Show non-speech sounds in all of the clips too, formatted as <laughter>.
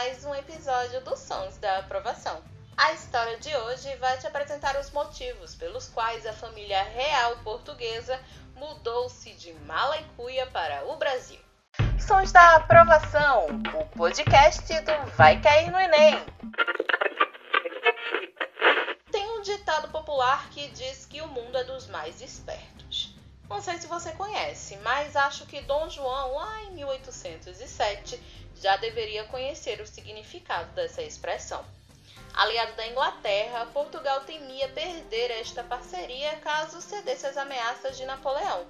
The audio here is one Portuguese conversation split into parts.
mais um episódio dos Sons da Aprovação. A história de hoje vai te apresentar os motivos pelos quais a família real portuguesa mudou-se de Malacuia para o Brasil. Sons da Aprovação, o podcast do Vai Cair no Enem. Tem um ditado popular que diz que o mundo é dos mais espertos. Não sei se você conhece, mas acho que Dom João, lá em 1807, já deveria conhecer o significado dessa expressão. Aliado da Inglaterra, Portugal temia perder esta parceria caso cedesse às ameaças de Napoleão,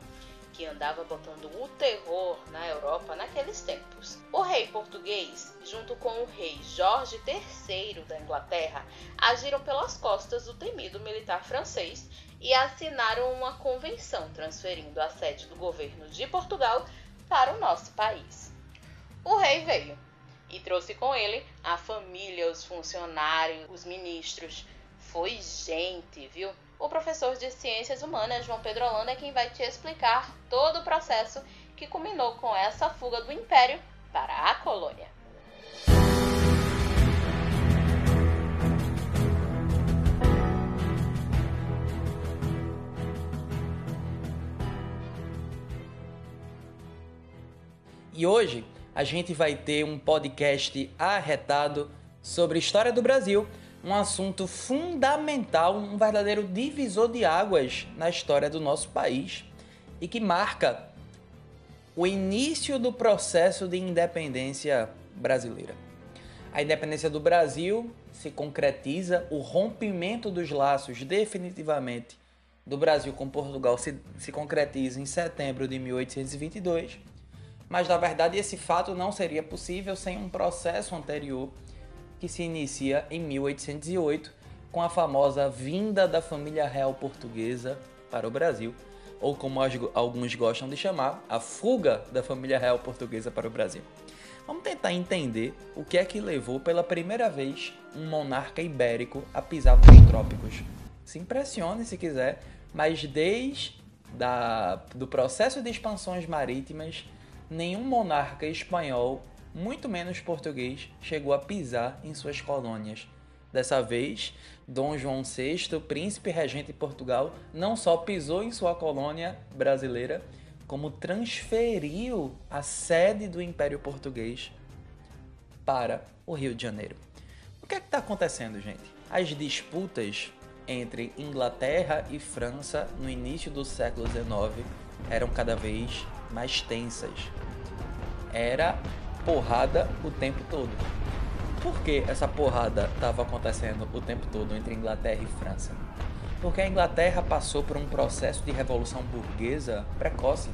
que andava botando o terror na Europa naqueles tempos. O rei português, junto com o rei Jorge III da Inglaterra, agiram pelas costas do temido militar francês e assinaram uma convenção transferindo a sede do governo de Portugal para o nosso país. O rei veio e trouxe com ele a família, os funcionários, os ministros. Foi gente, viu? O professor de Ciências Humanas, João Pedro Holanda, é quem vai te explicar todo o processo que culminou com essa fuga do Império para a colônia. E hoje a gente vai ter um podcast arretado sobre história do Brasil, um assunto fundamental, um verdadeiro divisor de águas na história do nosso país e que marca o início do processo de independência brasileira. A independência do Brasil se concretiza, o rompimento dos laços definitivamente do Brasil com Portugal se, se concretiza em setembro de 1822 mas na verdade esse fato não seria possível sem um processo anterior que se inicia em 1808 com a famosa vinda da família real portuguesa para o Brasil, ou como alguns gostam de chamar, a fuga da família real portuguesa para o Brasil. Vamos tentar entender o que é que levou pela primeira vez um monarca ibérico a pisar nos trópicos. Se impressione se quiser, mas desde da, do processo de expansões marítimas nenhum monarca espanhol, muito menos português, chegou a pisar em suas colônias. Dessa vez, Dom João VI, príncipe regente de Portugal, não só pisou em sua colônia brasileira, como transferiu a sede do Império Português para o Rio de Janeiro. O que é está acontecendo, gente? As disputas entre Inglaterra e França no início do século XIX eram cada vez mais tensas. Era porrada o tempo todo. Por que essa porrada estava acontecendo o tempo todo entre Inglaterra e França? Porque a Inglaterra passou por um processo de revolução burguesa precoce.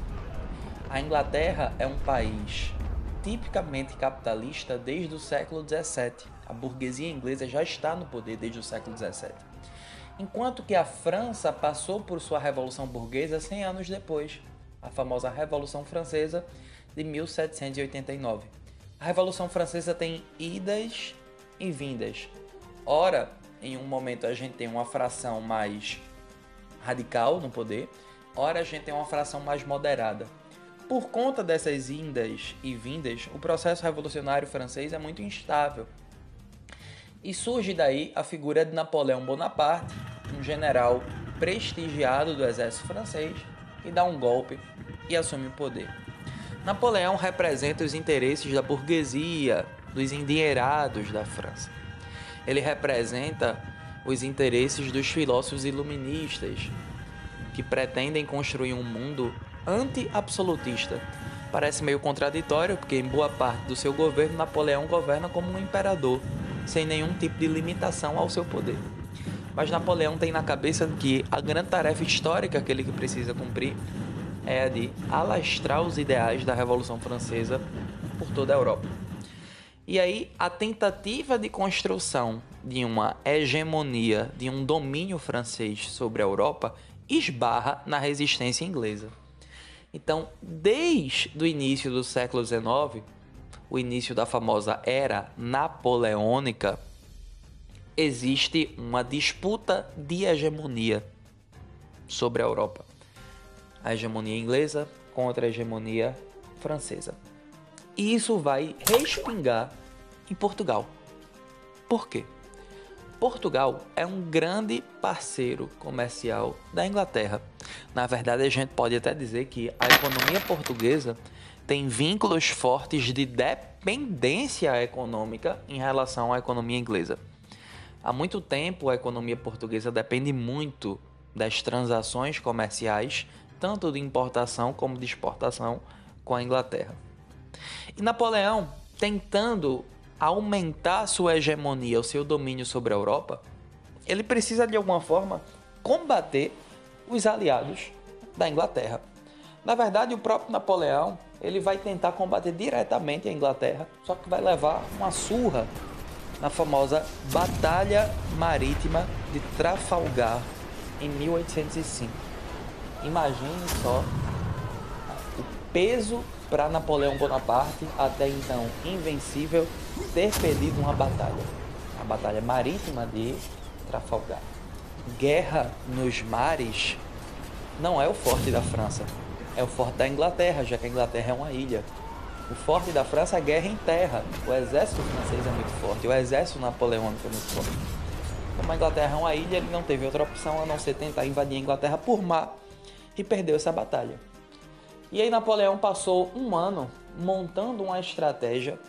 A Inglaterra é um país tipicamente capitalista desde o século XVII. A burguesia inglesa já está no poder desde o século XVII. Enquanto que a França passou por sua revolução burguesa 100 anos depois a famosa Revolução Francesa de 1789. A Revolução Francesa tem idas e vindas. Ora, em um momento a gente tem uma fração mais radical no poder, ora a gente tem uma fração mais moderada. Por conta dessas indas e vindas, o processo revolucionário francês é muito instável. E surge daí a figura de Napoleão Bonaparte, um general prestigiado do exército francês, que dá um golpe e assume o poder. Napoleão representa os interesses da burguesia, dos endinheirados da França. Ele representa os interesses dos filósofos iluministas, que pretendem construir um mundo anti-absolutista. Parece meio contraditório, porque em boa parte do seu governo, Napoleão governa como um imperador, sem nenhum tipo de limitação ao seu poder. Mas Napoleão tem na cabeça que a grande tarefa histórica que ele precisa cumprir é a de alastrar os ideais da Revolução Francesa por toda a Europa. E aí, a tentativa de construção de uma hegemonia, de um domínio francês sobre a Europa, esbarra na resistência inglesa. Então, desde o início do século XIX, o início da famosa Era Napoleônica, existe uma disputa de hegemonia sobre a Europa a hegemonia inglesa contra a hegemonia francesa. E isso vai respingar em Portugal. Por quê? Portugal é um grande parceiro comercial da Inglaterra. Na verdade, a gente pode até dizer que a economia portuguesa tem vínculos fortes de dependência econômica em relação à economia inglesa. Há muito tempo, a economia portuguesa depende muito das transações comerciais, tanto de importação como de exportação, com a Inglaterra. E Napoleão, tentando aumentar sua hegemonia, o seu domínio sobre a Europa, ele precisa de alguma forma combater os aliados da Inglaterra. Na verdade, o próprio Napoleão ele vai tentar combater diretamente a Inglaterra, só que vai levar uma surra na famosa Batalha Marítima de Trafalgar em 1805. Imagine só o peso para Napoleão Bonaparte, até então invencível, ter perdido uma batalha. A Batalha Marítima de Trafalgar. Guerra nos mares não é o forte da França, é o forte da Inglaterra, já que a Inglaterra é uma ilha. O forte da França é a guerra em terra. O exército francês é muito forte, o exército napoleônico é muito forte. Como a Inglaterra é uma ilha, ele não teve outra opção a não ser tentar invadir a Inglaterra por mar e perdeu essa batalha. E aí Napoleão passou um ano montando uma estratégia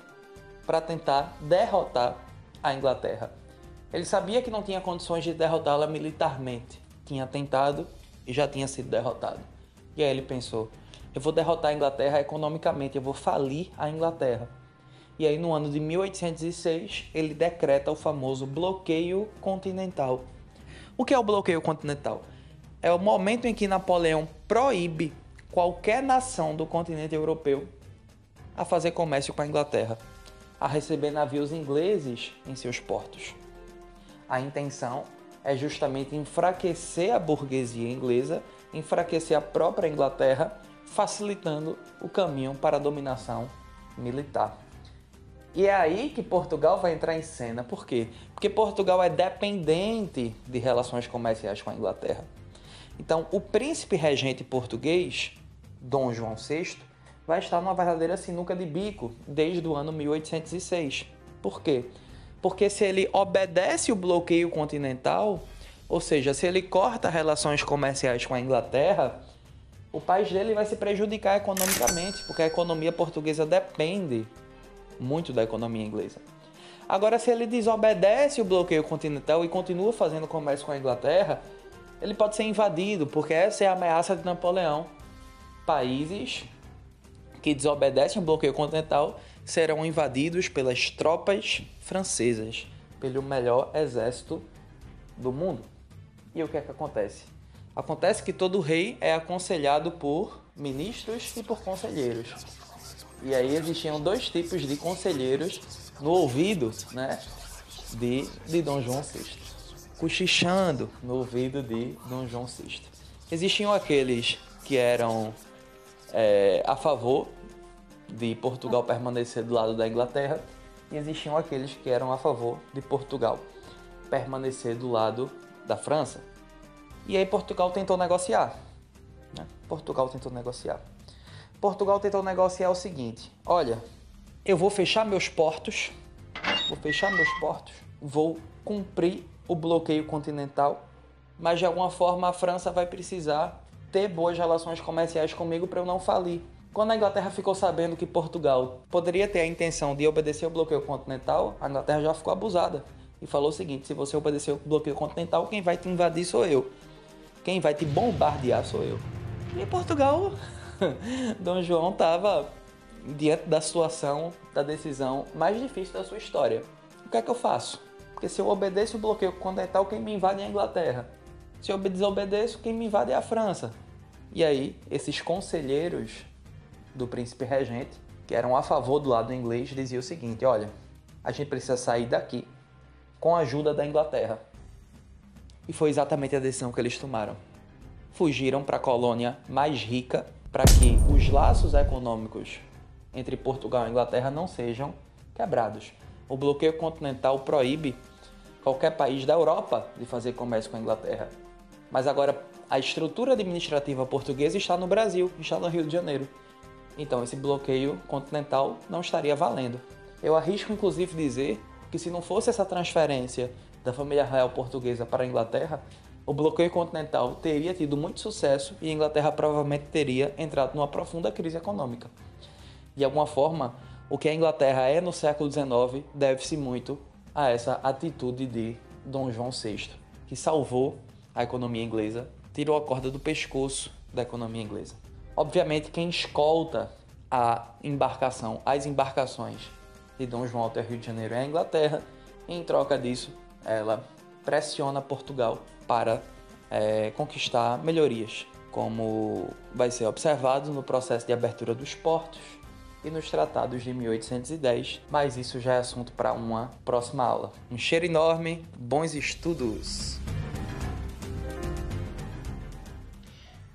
para tentar derrotar a Inglaterra. Ele sabia que não tinha condições de derrotá-la militarmente. Tinha tentado e já tinha sido derrotado. E aí ele pensou: eu vou derrotar a Inglaterra economicamente, eu vou falir a Inglaterra. E aí no ano de 1806 ele decreta o famoso bloqueio continental. O que é o bloqueio continental? É o momento em que Napoleão proíbe qualquer nação do continente europeu a fazer comércio com a Inglaterra, a receber navios ingleses em seus portos. A intenção é justamente enfraquecer a burguesia inglesa, enfraquecer a própria Inglaterra, facilitando o caminho para a dominação militar. E é aí que Portugal vai entrar em cena. Por quê? Porque Portugal é dependente de relações comerciais com a Inglaterra. Então, o príncipe regente português, Dom João VI, vai estar numa verdadeira sinuca de bico desde o ano 1806. Por quê? Porque se ele obedece o bloqueio continental, ou seja, se ele corta relações comerciais com a Inglaterra, o país dele vai se prejudicar economicamente, porque a economia portuguesa depende muito da economia inglesa. Agora, se ele desobedece o bloqueio continental e continua fazendo comércio com a Inglaterra, ele pode ser invadido, porque essa é a ameaça de Napoleão. Países que desobedecem o bloqueio continental serão invadidos pelas tropas francesas, pelo melhor exército do mundo. E o que é que acontece? Acontece que todo rei é aconselhado por ministros e por conselheiros. E aí existiam dois tipos de conselheiros no ouvido, né, de, de Dom João VI. Cochichando no ouvido de Dom João VI. Existiam aqueles que eram é, a favor de Portugal permanecer do lado da Inglaterra e existiam aqueles que eram a favor de Portugal permanecer do lado da França. E aí Portugal tentou negociar. Né? Portugal tentou negociar. Portugal tentou negociar o seguinte: olha, eu vou fechar meus portos, vou fechar meus portos, vou cumprir o bloqueio continental, mas de alguma forma a França vai precisar ter boas relações comerciais comigo para eu não falir. Quando a Inglaterra ficou sabendo que Portugal poderia ter a intenção de obedecer o bloqueio continental, a Inglaterra já ficou abusada e falou o seguinte: se você obedecer o bloqueio continental, quem vai te invadir sou eu. Quem vai te bombardear sou eu. E Portugal, <laughs> Dom João estava diante da situação, da decisão mais difícil da sua história. O que é que eu faço? Porque se eu obedeço o bloqueio continental, quem me invade é a Inglaterra. Se eu desobedeço, quem me invade é a França. E aí, esses conselheiros do príncipe regente, que eram a favor do lado inglês, diziam o seguinte: olha, a gente precisa sair daqui com a ajuda da Inglaterra. E foi exatamente a decisão que eles tomaram. Fugiram para a colônia mais rica para que os laços econômicos entre Portugal e Inglaterra não sejam quebrados. O bloqueio continental proíbe qualquer país da Europa de fazer comércio com a Inglaterra. Mas agora a estrutura administrativa portuguesa está no Brasil, está no Rio de Janeiro. Então esse bloqueio continental não estaria valendo. Eu arrisco inclusive dizer que se não fosse essa transferência da família real portuguesa para a Inglaterra, o bloqueio continental teria tido muito sucesso e a Inglaterra provavelmente teria entrado numa profunda crise econômica. De alguma forma, o que a Inglaterra é no século XIX deve-se muito a essa atitude de Dom João VI, que salvou a economia inglesa, tirou a corda do pescoço da economia inglesa. Obviamente, quem escolta a embarcação, as embarcações de Dom João até Rio de Janeiro é a Inglaterra, e em troca disso, ela pressiona Portugal para é, conquistar melhorias, como vai ser observado no processo de abertura dos portos e nos tratados de 1810, mas isso já é assunto para uma próxima aula. Um cheiro enorme, bons estudos!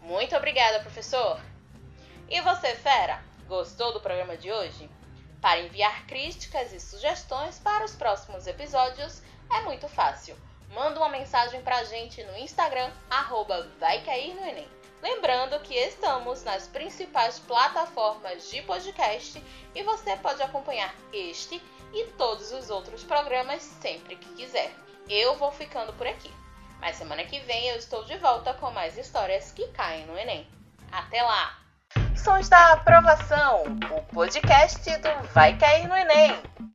Muito obrigada, professor! E você, fera, gostou do programa de hoje? Para enviar críticas e sugestões para os próximos episódios é muito fácil manda uma mensagem pra gente no Instagram, arroba vai cair no Enem. Lembrando que estamos nas principais plataformas de podcast e você pode acompanhar este e todos os outros programas sempre que quiser. Eu vou ficando por aqui, mas semana que vem eu estou de volta com mais histórias que caem no Enem. Até lá! Sons da Aprovação, o podcast do Vai Cair no Enem.